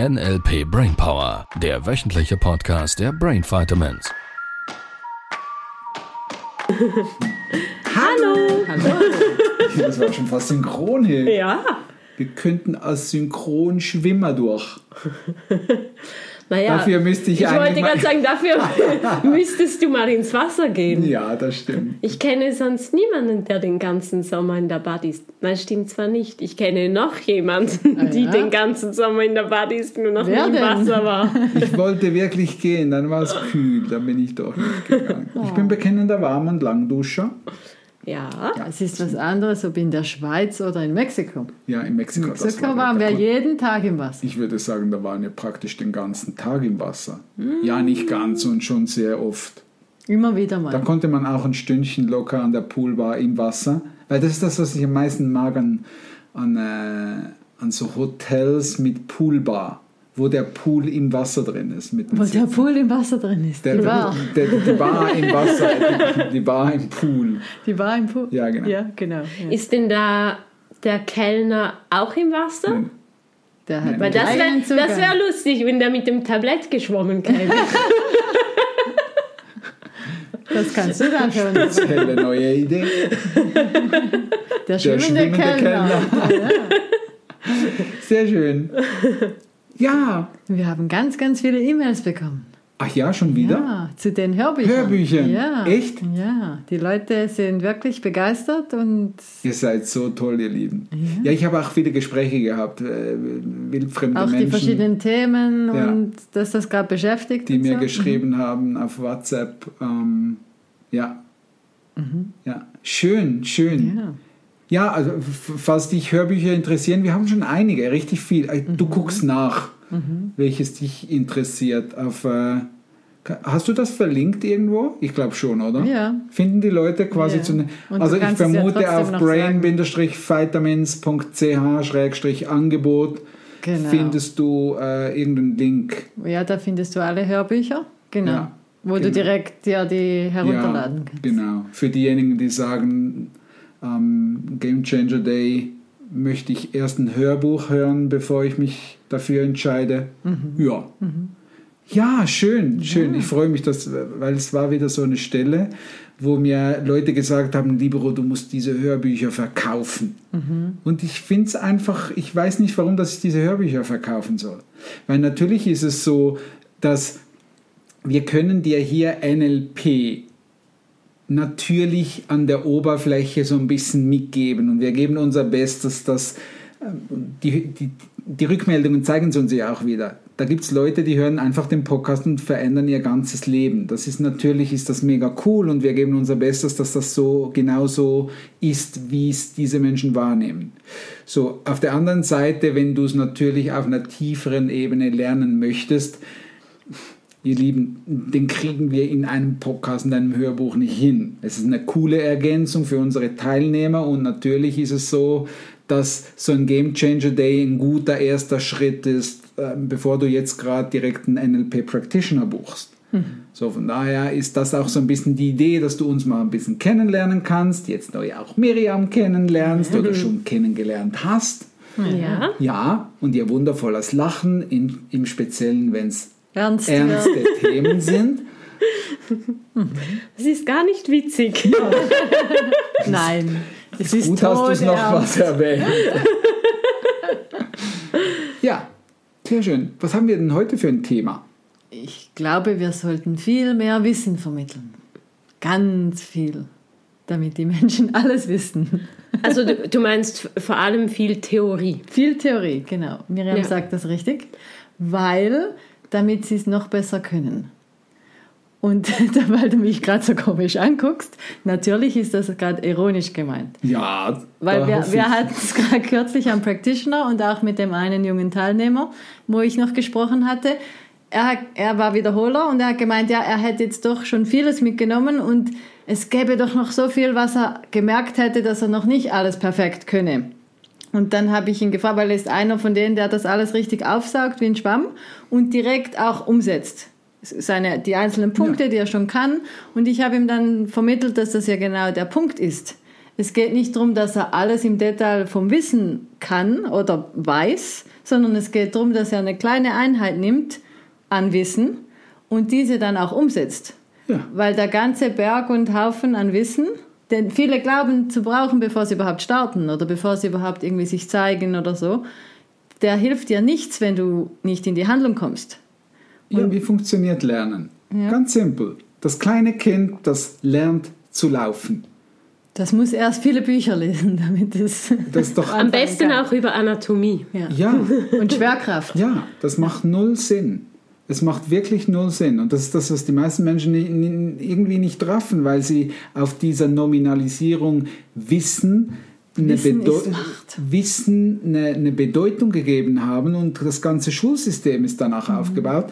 NLP Brainpower, der wöchentliche Podcast der Brain Vitamins. Hallo! Das war schon fast synchron hier. Ja, Wir könnten als Synchronschwimmer durch. naja. Dafür müsste ich Ich wollte gerade sagen, dafür müsstest du mal ins Wasser gehen. Ja, das stimmt. Ich kenne sonst niemanden, der den ganzen Sommer in der Bad ist. Nein, stimmt zwar nicht. Ich kenne noch jemanden, die ja? den ganzen Sommer in der Bad ist, nur noch Wer nie im? Wasser war. Ich wollte wirklich gehen, dann war es kühl, dann bin ich doch nicht gegangen. Ich bin bekennender Warm- und Langduscher. Ja, Es ist was anderes, ob in der Schweiz oder in Mexiko. Ja, in Mexiko. In Mexiko war waren wir jeden Tag im Wasser. Ich würde sagen, da waren wir praktisch den ganzen Tag im Wasser. Mm. Ja, nicht ganz und schon sehr oft. Immer wieder Da mal. konnte man auch ein Stündchen locker an der Poolbar im Wasser. Weil das ist das, was ich am meisten mag an, an, äh, an so Hotels mit Poolbar, wo der Pool im Wasser drin ist. Mit Wo der Sitzen. Pool im Wasser drin ist. der, die Bar. Der, die Bar im Wasser, die, die Bar im Pool. Die Bar im Pool. Ja, genau. Ja, genau. Ja. ist denn da der Kellner auch im Wasser? Nein. Der hat Weil das wäre das wär lustig, wenn der mit dem Tablett geschwommen käme. Das kannst du dann für uns. Helle neue Idee. Der schwimmende, schwimmende Kellner. Ja. Sehr schön. Ja. Wir haben ganz, ganz viele E-Mails bekommen. Ach ja, schon wieder? Ja, zu den Hörbüchern. Hörbüchern? Ja. Echt? Ja, die Leute sind wirklich begeistert und Ihr seid so toll, ihr Lieben. Ja, ich habe auch viele Gespräche gehabt, äh, wildfremde auch die Menschen, verschiedenen Themen Ja. und dass das gerade beschäftigt. die mir so. geschrieben haben auf WhatsApp. Ähm, ja. Mhm. ja, schön, schön. Ja. Ja, also falls dich Hörbücher interessieren, wir haben schon einige, richtig viel. Äh, Mhm. Du guckst nach, welches dich interessiert. Auf, äh, hast du das verlinkt irgendwo? Ich glaube schon, oder? Ja. Finden die Leute quasi Ja. zu. ne- du Also ich ja vermute trotzdem auf brain-vitamins.ch-angebot Genau. findest du äh, irgendeinen Link. ja, da findest du alle Hörbücher. Genau. Ja, wo du genau. direkt ja die herunterladen ja, kannst. Genau. Für diejenigen, die sagen, am Game Changer Day möchte ich erst ein Hörbuch hören, bevor ich mich dafür entscheide. Mhm. Ja. Ja, schön, schön. Ich freue mich, dass, weil es war wieder so eine Stelle, wo mir Leute gesagt haben, Libero, du musst diese Hörbücher verkaufen. Mhm. Und ich finde es einfach, ich weiß nicht, warum dass ich diese Hörbücher verkaufen soll. Weil natürlich ist es so, dass wir können dir hier NLP natürlich an der Oberfläche so ein bisschen mitgeben und wir geben unser Bestes, dass ähm, die, die, die Rückmeldungen zeigen es uns ja auch wieder. Da gibt es Leute, die hören einfach den Podcast und verändern ihr ganzes Leben. Das ist natürlich ist das mega cool und wir geben unser Bestes, dass das so genauso ist, wie es diese Menschen wahrnehmen. So, auf der anderen Seite, wenn du es natürlich auf einer tieferen Ebene lernen möchtest, Ihr Lieben, den kriegen wir in einem Podcast, in einem Hörbuch nicht hin. Es ist eine coole Ergänzung für unsere Teilnehmer und natürlich ist es so, dass so ein Game Changer Day ein guter erster Schritt ist, ähm, bevor du jetzt gerade direkt einen NLP Practitioner buchst. So, von daher ist das auch so ein bisschen die Idee, dass du uns mal ein bisschen kennenlernen kannst, jetzt neu auch Miriam kennenlernst oder schon kennengelernt hast. ja. Ja, und ihr wundervolles Lachen, in, im Speziellen, wenn es Ernst, ernste Themen sind. Das ist gar nicht witzig. Nein. Es ist Gut hast du es noch was erwähnt. ja, sehr schön. Was haben wir denn heute für ein Thema? Ich glaube, wir sollten viel mehr Wissen vermitteln. Ganz viel. Damit die Menschen alles wissen. Also du, du meinst vor allem viel Theorie. Viel Theorie, genau. Miriam Ja. sagt das richtig. Weil, damit sie es noch besser können. Und weil du mich gerade so komisch anguckst, natürlich ist das gerade ironisch gemeint. Ja, Weil wir, wir hatten es gerade kürzlich am Practitioner und auch mit dem einen jungen Teilnehmer, wo ich noch gesprochen hatte. Er, er war Wiederholer und er hat gemeint, ja, er hätte jetzt doch schon vieles mitgenommen und es gäbe doch noch so viel, was er gemerkt hätte, dass er noch nicht alles perfekt könne. Und dann habe ich ihn gefragt, weil er ist einer von denen, der das alles richtig aufsaugt wie ein Schwamm und direkt auch umsetzt. Seine, die einzelnen Punkte, die er schon kann. Und ich habe ihm dann vermittelt, dass das ja genau der Punkt ist. Es geht nicht darum, dass er alles im Detail vom Wissen kann oder weiß, sondern es geht darum, dass er eine kleine Einheit nimmt an Wissen und diese dann auch umsetzt. Ja. Weil der ganze Berg und Haufen an Wissen, den viele glauben zu brauchen, bevor sie überhaupt starten oder bevor sie überhaupt irgendwie sich zeigen oder so, der hilft dir nichts, wenn du nicht in die Handlung kommst. Ja, wie funktioniert Lernen? Ja. Ganz simpel. Das kleine Kind, das lernt zu laufen. Das muss erst viele Bücher lesen, damit es Das ist doch Am besten auch über Anatomie. ja. ja, und Schwerkraft. ja, das macht null Sinn. Es macht wirklich null Sinn. Und das ist das, was die meisten Menschen irgendwie nicht raffen, weil sie auf dieser Nominalisierung Wissen eine, Wissen Bedeu. Wissen eine, eine Bedeutung gegeben haben und das ganze Schulsystem ist danach Mhm. aufgebaut.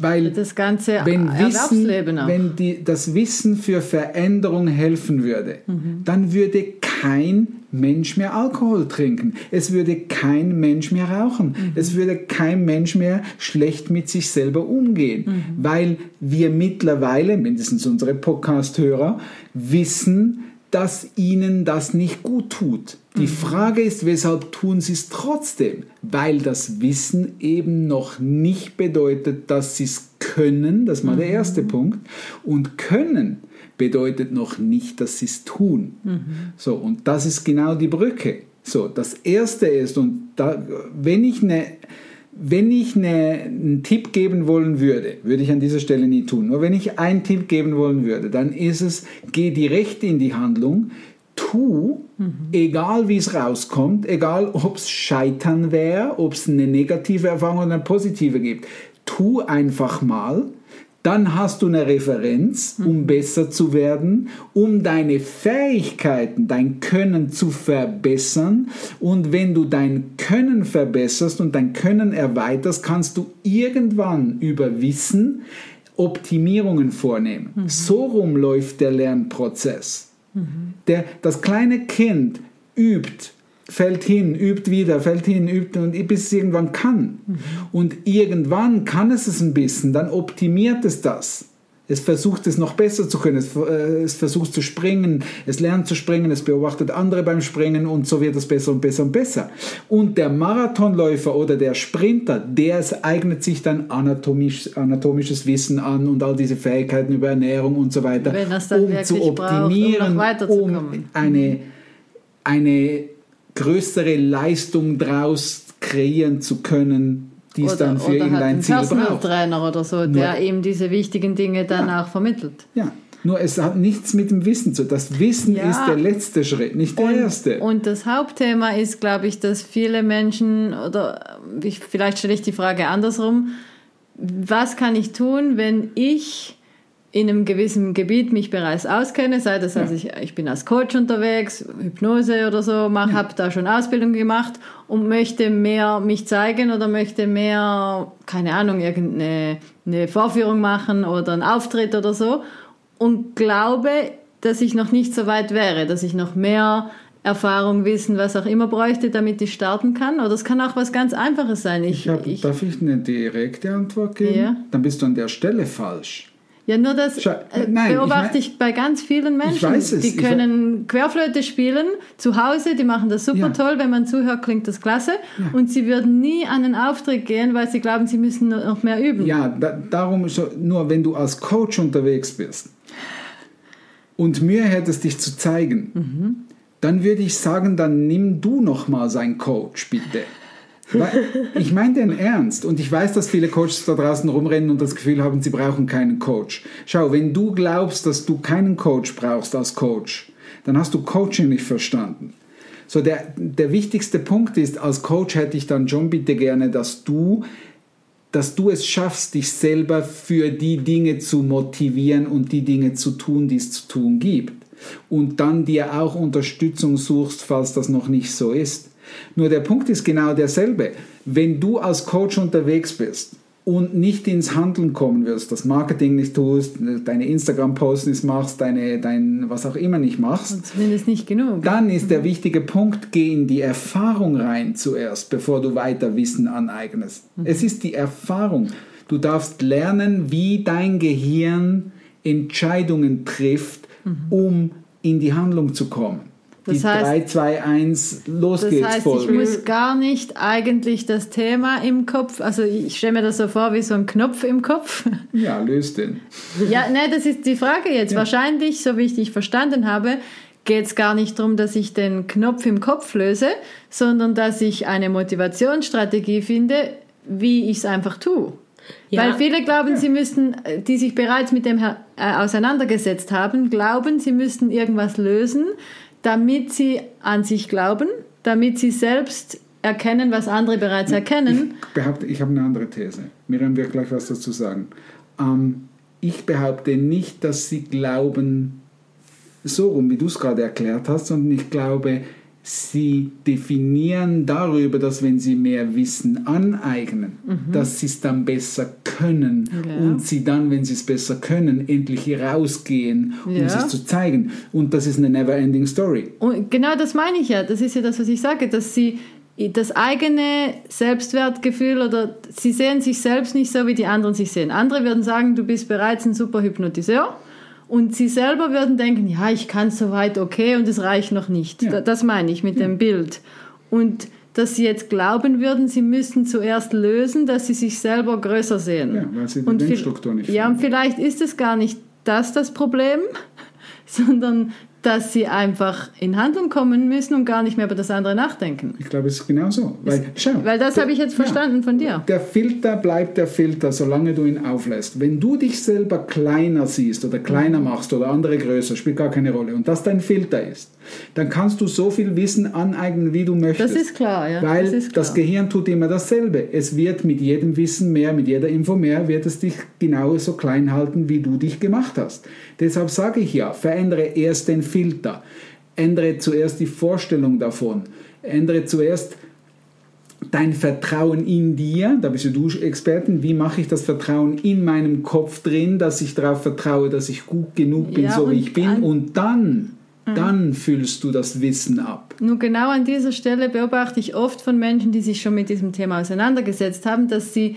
Weil Das ganze wenn Wissen, wenn die, das Wissen für Veränderung helfen würde, Mhm. dann würde kein Mensch mehr Alkohol trinken. Es würde kein Mensch mehr rauchen. Mhm. Es würde kein Mensch mehr schlecht mit sich selber umgehen, Mhm. weil wir mittlerweile, mindestens unsere Podcast-Hörer, wissen, dass ihnen das nicht gut tut. Die Frage ist, weshalb tun sie es trotzdem? Weil das Wissen eben noch nicht bedeutet, dass sie es können. Das mal der erste Punkt. Und können bedeutet noch nicht, dass sie es tun. So, und das ist genau die Brücke. So, das erste ist, und da, wenn ich eine wenn ich eine, einen Tipp geben wollen würde, würde ich an dieser Stelle nie tun, nur wenn ich einen Tipp geben wollen würde, dann ist es, geh direkt in die Handlung, tu, egal wie es rauskommt, egal ob es Scheitern wäre, ob es eine negative Erfahrung oder eine positive gibt, tu einfach mal, dann hast du eine Referenz, um besser zu werden, um deine Fähigkeiten, dein Können zu verbessern. Und wenn du dein Können verbesserst und dein Können erweiterst, kannst du irgendwann über Wissen Optimierungen vornehmen. So rum läuft der Lernprozess. Der, das kleine Kind übt, fällt hin, übt wieder, fällt hin, übt und bis es irgendwann kann. Und irgendwann kann es es ein bisschen, dann optimiert es das. Es versucht es noch besser zu können, es, äh, es versucht zu springen, es lernt zu springen, es beobachtet andere beim Springen und so wird es besser und besser und besser. Und der Marathonläufer oder der Sprinter, der es eignet sich dann anatomisch, anatomisches Wissen an und all diese Fähigkeiten über Ernährung und so weiter, er um zu braucht, um optimieren, um eine, eine größere Leistung draus kreieren zu können, die es dann für hat irgendein Ziel Personal braucht. Trainer oder so, der ihm diese wichtigen Dinge dann auch vermittelt. Ja, nur es hat nichts mit dem Wissen zu tun. Das Wissen Ja. ist der letzte Schritt, nicht der erste. Und das Hauptthema ist, glaube ich, dass viele Menschen, oder ich, vielleicht stelle ich die Frage andersrum, was kann ich tun, wenn ich in einem gewissen Gebiet mich bereits auskenne, sei das, also ich, ich bin als Coach unterwegs, Hypnose oder so, mach, habe da schon Ausbildung gemacht und möchte mehr mich zeigen oder möchte mehr, keine Ahnung, irgendeine eine Vorführung machen oder einen Auftritt oder so und glaube, dass ich noch nicht so weit wäre, dass ich noch mehr Erfahrung, Wissen, was auch immer bräuchte, damit ich starten kann. Oder es kann auch was ganz Einfaches sein. Ich, ich hab, ich, darf ich eine direkte Antwort geben? Ja. Dann bist du an der Stelle falsch. Ja, nur das Schau, äh, nein, ich beobachte mein- ich, bei ganz vielen Menschen. weiß es, Die ich können Querflöte spielen zu Hause, die machen das super Ja. toll. Wenn man zuhört, klingt das klasse. Und sie würden nie an einen Auftritt gehen, weil sie glauben, sie müssen noch mehr üben. Ja, da, darum ist nur, wenn du als Coach unterwegs bist und Mühe hättest, dich zu zeigen, dann würde ich sagen, dann nimm du noch mal sein Coach, bitte. Ich meine den ernst und ich weiß, dass viele Coaches da draußen rumrennen und das Gefühl haben, sie brauchen keinen Coach. Schau, wenn du glaubst, dass du keinen Coach brauchst als Coach, dann hast du Coaching nicht verstanden. So, der, der wichtigste Punkt ist, als Coach hätte ich dann schon bitte gerne, dass du dass du es schaffst, dich selber für die Dinge zu motivieren und die Dinge zu tun, die es zu tun gibt. Und dann dir auch Unterstützung suchst, falls das noch nicht so ist. Nur der Punkt ist genau derselbe. Wenn du als Coach unterwegs bist und nicht ins Handeln kommen wirst, das Marketing nicht tust, deine Instagram-Posts nicht machst, deine, dein was auch immer nicht machst, Zumindest nicht genug. dann ist der wichtige Punkt, geh in die Erfahrung rein zuerst, bevor du weiter Wissen aneignest. Es ist die Erfahrung. Du darfst lernen, wie dein Gehirn Entscheidungen trifft, um in die Handlung zu kommen. Die Das heißt- 3, 2, 1, los Das geht's heißt, ich Folge. muss gar nicht eigentlich das Thema im Kopf, also ich stelle mir das so vor wie so ein Knopf im Kopf. Ja, löst den. Ja, ne, das ist die Frage jetzt. Wahrscheinlich, so wie ich dich verstanden habe, geht es gar nicht darum, dass ich den Knopf im Kopf löse, sondern dass ich eine Motivationsstrategie finde, wie ich es einfach tue. Ja. Weil viele glauben, sie müssten, äh, die sich bereits mit dem äh, auseinandergesetzt haben, glauben, sie müssten irgendwas lösen, damit sie an sich glauben, damit sie selbst erkennen, was andere bereits erkennen. Ich behaupte, ich habe eine andere These. Miriam wird gleich was dazu sagen. Ähm, ich behaupte nicht, dass sie glauben, so rum, wie du es gerade erklärt hast, sondern ich glaube, sie definieren darüber, dass wenn sie mehr Wissen aneignen, dass sie es dann besser können Ja. und sie dann, wenn sie es besser können, endlich rausgehen, um Ja. sich zu zeigen. Und das ist eine never-ending Story. Und genau das meine ich ja. Das ist ja das, was ich sage, dass sie das eigene Selbstwertgefühl oder sie sehen sich selbst nicht so, wie die anderen sich sehen. Andere würden sagen, du bist bereits ein super Hypnotiseur. Und sie selber würden denken, ja, ich kann soweit okay und es reicht noch nicht. Ja. Da- Das meine ich mit dem Bild. Und dass sie jetzt glauben würden, sie müssten zuerst lösen, dass sie sich selber größer sehen. Ja, weil sie die Und Denkstruktur nicht Ja, und finden. vielleicht ist es gar nicht das das Problem, sondern dass sie einfach in Handlung kommen müssen und gar nicht mehr über das andere nachdenken. Ich glaube, es ist genau so. Weil, schau, Weil das habe ich jetzt ja. verstanden von dir. Der Filter bleibt der Filter, solange du ihn auflässt. Wenn du dich selber kleiner siehst oder kleiner Mhm. machst oder andere größer, spielt gar keine Rolle. Und das dein Filter ist, dann kannst du so viel Wissen aneignen, wie du möchtest. Das ist klar, ja. Weil das, das, ist klar. Gehirn tut immer dasselbe. Es wird mit jedem Wissen mehr, mit jeder Info mehr, wird es dich genauso klein halten, wie du dich gemacht hast. Deshalb sage ich ja, verändere erst den Filter. Ändere zuerst die Vorstellung davon. Ändere zuerst dein Vertrauen in dir, da bist du Expertin, wie mache ich das Vertrauen in meinem Kopf drin, dass ich darauf vertraue, dass ich gut genug bin, Ja, so wie ich bin Mhm. und dann, dann füllst du das Wissen ab. Nur genau an dieser Stelle beobachte ich oft von Menschen, die sich schon mit diesem Thema auseinandergesetzt haben, dass sie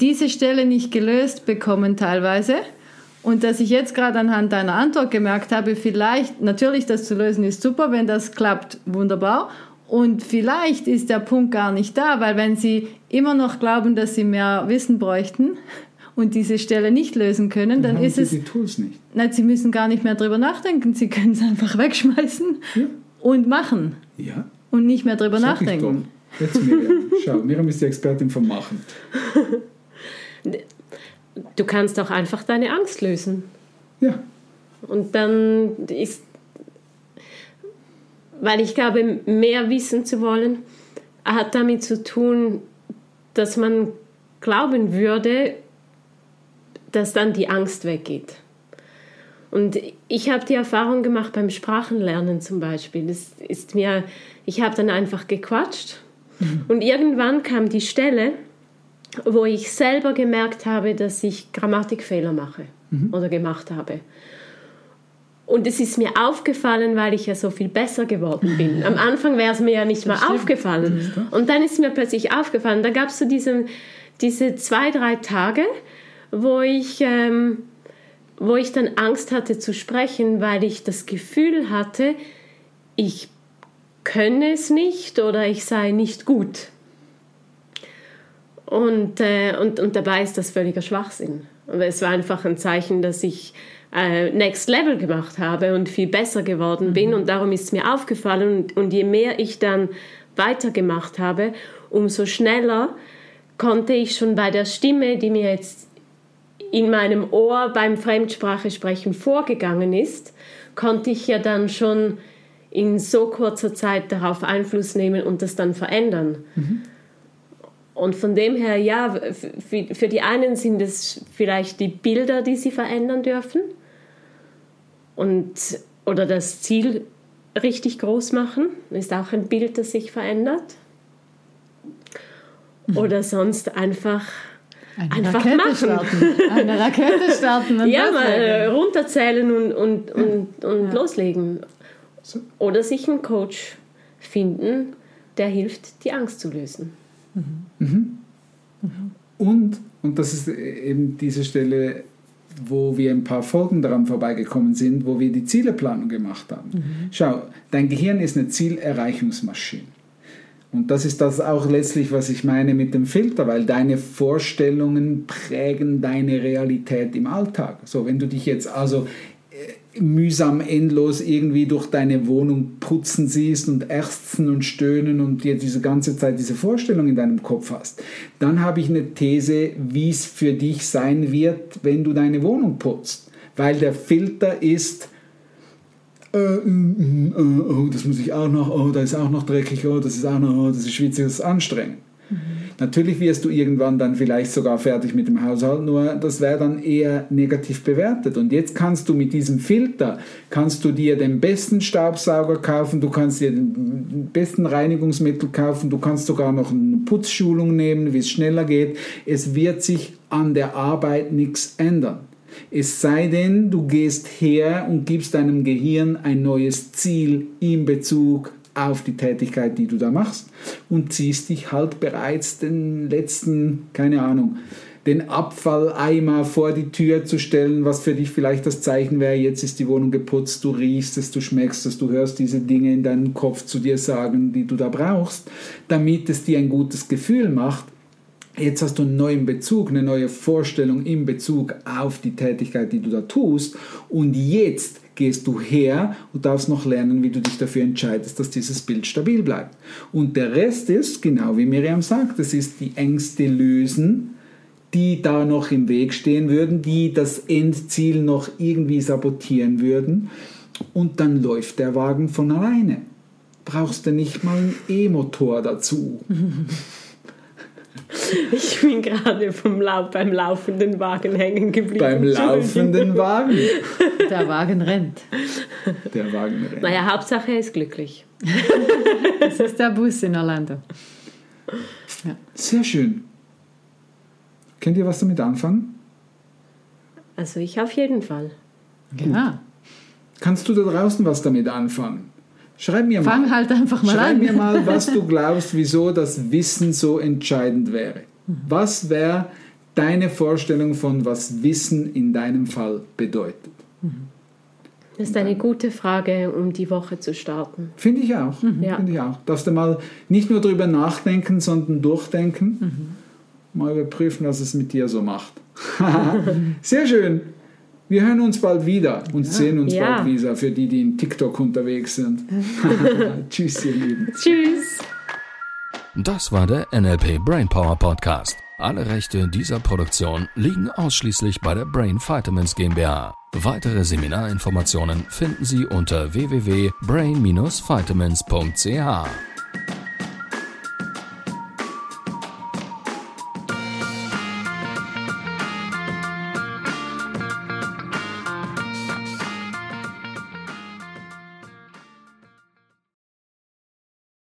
diese Stelle nicht gelöst bekommen teilweise. Und dass ich jetzt gerade anhand deiner Antwort gemerkt habe, vielleicht, natürlich das zu lösen ist super, wenn das klappt, wunderbar. Und vielleicht ist der Punkt gar nicht da, weil wenn sie immer noch glauben, dass sie mehr Wissen bräuchten und diese Stelle nicht lösen können, dann haben ist sie es die Tools nicht. Nein, sie müssen gar nicht mehr drüber nachdenken. Sie können es einfach wegschmeißen Ja. und machen Ja, und nicht mehr drüber sag nachdenken. Jetzt Miriam. Schau, Miriam ist die Expertin vom Machen. Du kannst auch einfach deine Angst lösen. Ja, Und dann ist, weil ich glaube, mehr wissen zu wollen, hat damit zu tun, dass man glauben würde, dass dann die Angst weggeht. Und ich habe die Erfahrung gemacht beim Sprachenlernen zum Beispiel. Das ist mir, ich habe dann einfach gequatscht und irgendwann kam die Stelle, wo ich selber gemerkt habe, dass ich Grammatikfehler mache oder gemacht habe. Und es ist mir aufgefallen, weil ich ja so viel besser geworden bin. Am Anfang wäre es mir ja nicht mal aufgefallen. Und dann ist mir plötzlich aufgefallen. Da gab es so diesen, diese zwei, drei Tage, wo ich, ähm, wo ich dann Angst hatte zu sprechen, weil ich das Gefühl hatte, ich könne es nicht oder ich sei nicht gut. Und, äh, und, und dabei ist das völliger Schwachsinn. Und es war einfach ein Zeichen, dass ich äh, Next Level gemacht habe und viel besser geworden bin. Und darum ist es mir aufgefallen. Und, und je mehr ich dann weitergemacht habe, umso schneller konnte ich schon bei der Stimme, die mir jetzt in meinem Ohr beim Fremdsprachesprechen vorgegangen ist, konnte ich ja dann schon in so kurzer Zeit darauf Einfluss nehmen und das dann verändern. Und von dem her, ja, für für die einen sind es vielleicht die Bilder, die sie verändern dürfen und, oder das Ziel richtig groß machen, ist auch ein Bild, das sich verändert. Oder sonst einfach, Eine Einfach Rakete machen. starten. Eine Rakete starten. Und ja, mal äh, runterzählen und, und, und, und loslegen. So. Oder sich einen Coach finden, der hilft, die Angst zu lösen. Und, und das ist eben diese Stelle, wo wir ein paar Folgen daran vorbeigekommen sind, wo wir die Zieleplanung gemacht haben. Schau, dein Gehirn ist eine Zielerreichungsmaschine. Und das ist das auch letztlich, was ich meine mit dem Filter, weil deine Vorstellungen prägen deine Realität im Alltag. So, wenn du dich jetzt also mühsam endlos irgendwie durch deine Wohnung putzen siehst und ächzen und stöhnen und dir diese ganze Zeit diese Vorstellung in deinem Kopf hast, dann habe ich eine These, wie es für dich sein wird, wenn du deine Wohnung putzt. Weil der Filter ist, äh, äh, äh, oh, das muss ich auch noch, oh, da ist auch noch dreckig, oh, das ist auch noch, oh, das ist schwitzig, das ist anstrengend. Natürlich wirst du irgendwann dann vielleicht sogar fertig mit dem Haushalt, nur das wäre dann eher negativ bewertet. Und jetzt kannst du mit diesem Filter, kannst du dir den besten Staubsauger kaufen, du kannst dir den besten Reinigungsmittel kaufen, du kannst sogar noch eine Putzschulung nehmen, wie es schneller geht. Es wird sich an der Arbeit nichts ändern. Es sei denn, du gehst her und gibst deinem Gehirn ein neues Ziel in Bezug auf die Tätigkeit, die du da machst und ziehst dich halt bereits den letzten, keine Ahnung, den Abfalleimer vor die Tür zu stellen, was für dich vielleicht das Zeichen wäre, jetzt ist die Wohnung geputzt, du riechst es, du schmeckst es, du hörst diese Dinge in deinem Kopf zu dir sagen, die du da brauchst, damit es dir ein gutes Gefühl macht. Jetzt hast du einen neuen Bezug, eine neue Vorstellung in Bezug auf die Tätigkeit, die du da tust. Und jetzt gehst du her und darfst noch lernen, wie du dich dafür entscheidest, dass dieses Bild stabil bleibt. Und der Rest ist, genau wie Miriam sagt, das ist die Ängste lösen, die da noch im Weg stehen würden, die das Endziel noch irgendwie sabotieren würden. Und dann läuft der Wagen von alleine. Brauchst du nicht mal einen E-Motor dazu. Ich bin gerade vom Lauf, beim laufenden Wagen hängen geblieben. Beim laufenden Wagen. Der Wagen rennt. Der Wagen rennt. Naja, Hauptsache er ist glücklich. Das ist der Bus in Orlando. Sehr schön. Könnt ihr was damit anfangen? Also ich auf jeden Fall. Ja. Kannst du da draußen was damit anfangen? Schreib mir Fang mal. halt einfach mal Schreib an. mir mal, was du glaubst, wieso das Wissen so entscheidend wäre. Was wäre deine Vorstellung von, was Wissen in deinem Fall bedeutet? Das ist eine gute Frage, um die Woche zu starten. Finde ich auch. Ja. Finde ich auch. Darfst du mal nicht nur drüber nachdenken, sondern durchdenken. Mal überprüfen, was es mit dir so macht. Sehr schön. Wir hören uns bald wieder und sehen uns Ja. bald wieder für die, die in TikTok unterwegs sind. Tschüss, ihr Lieben. Tschüss! Das war der NLP Brainpower Podcast. Alle Rechte dieser Produktion liegen ausschließlich bei der Brain Vitamins GmbH. Weitere Seminarinformationen finden Sie unter www.brain-vitamins.ch.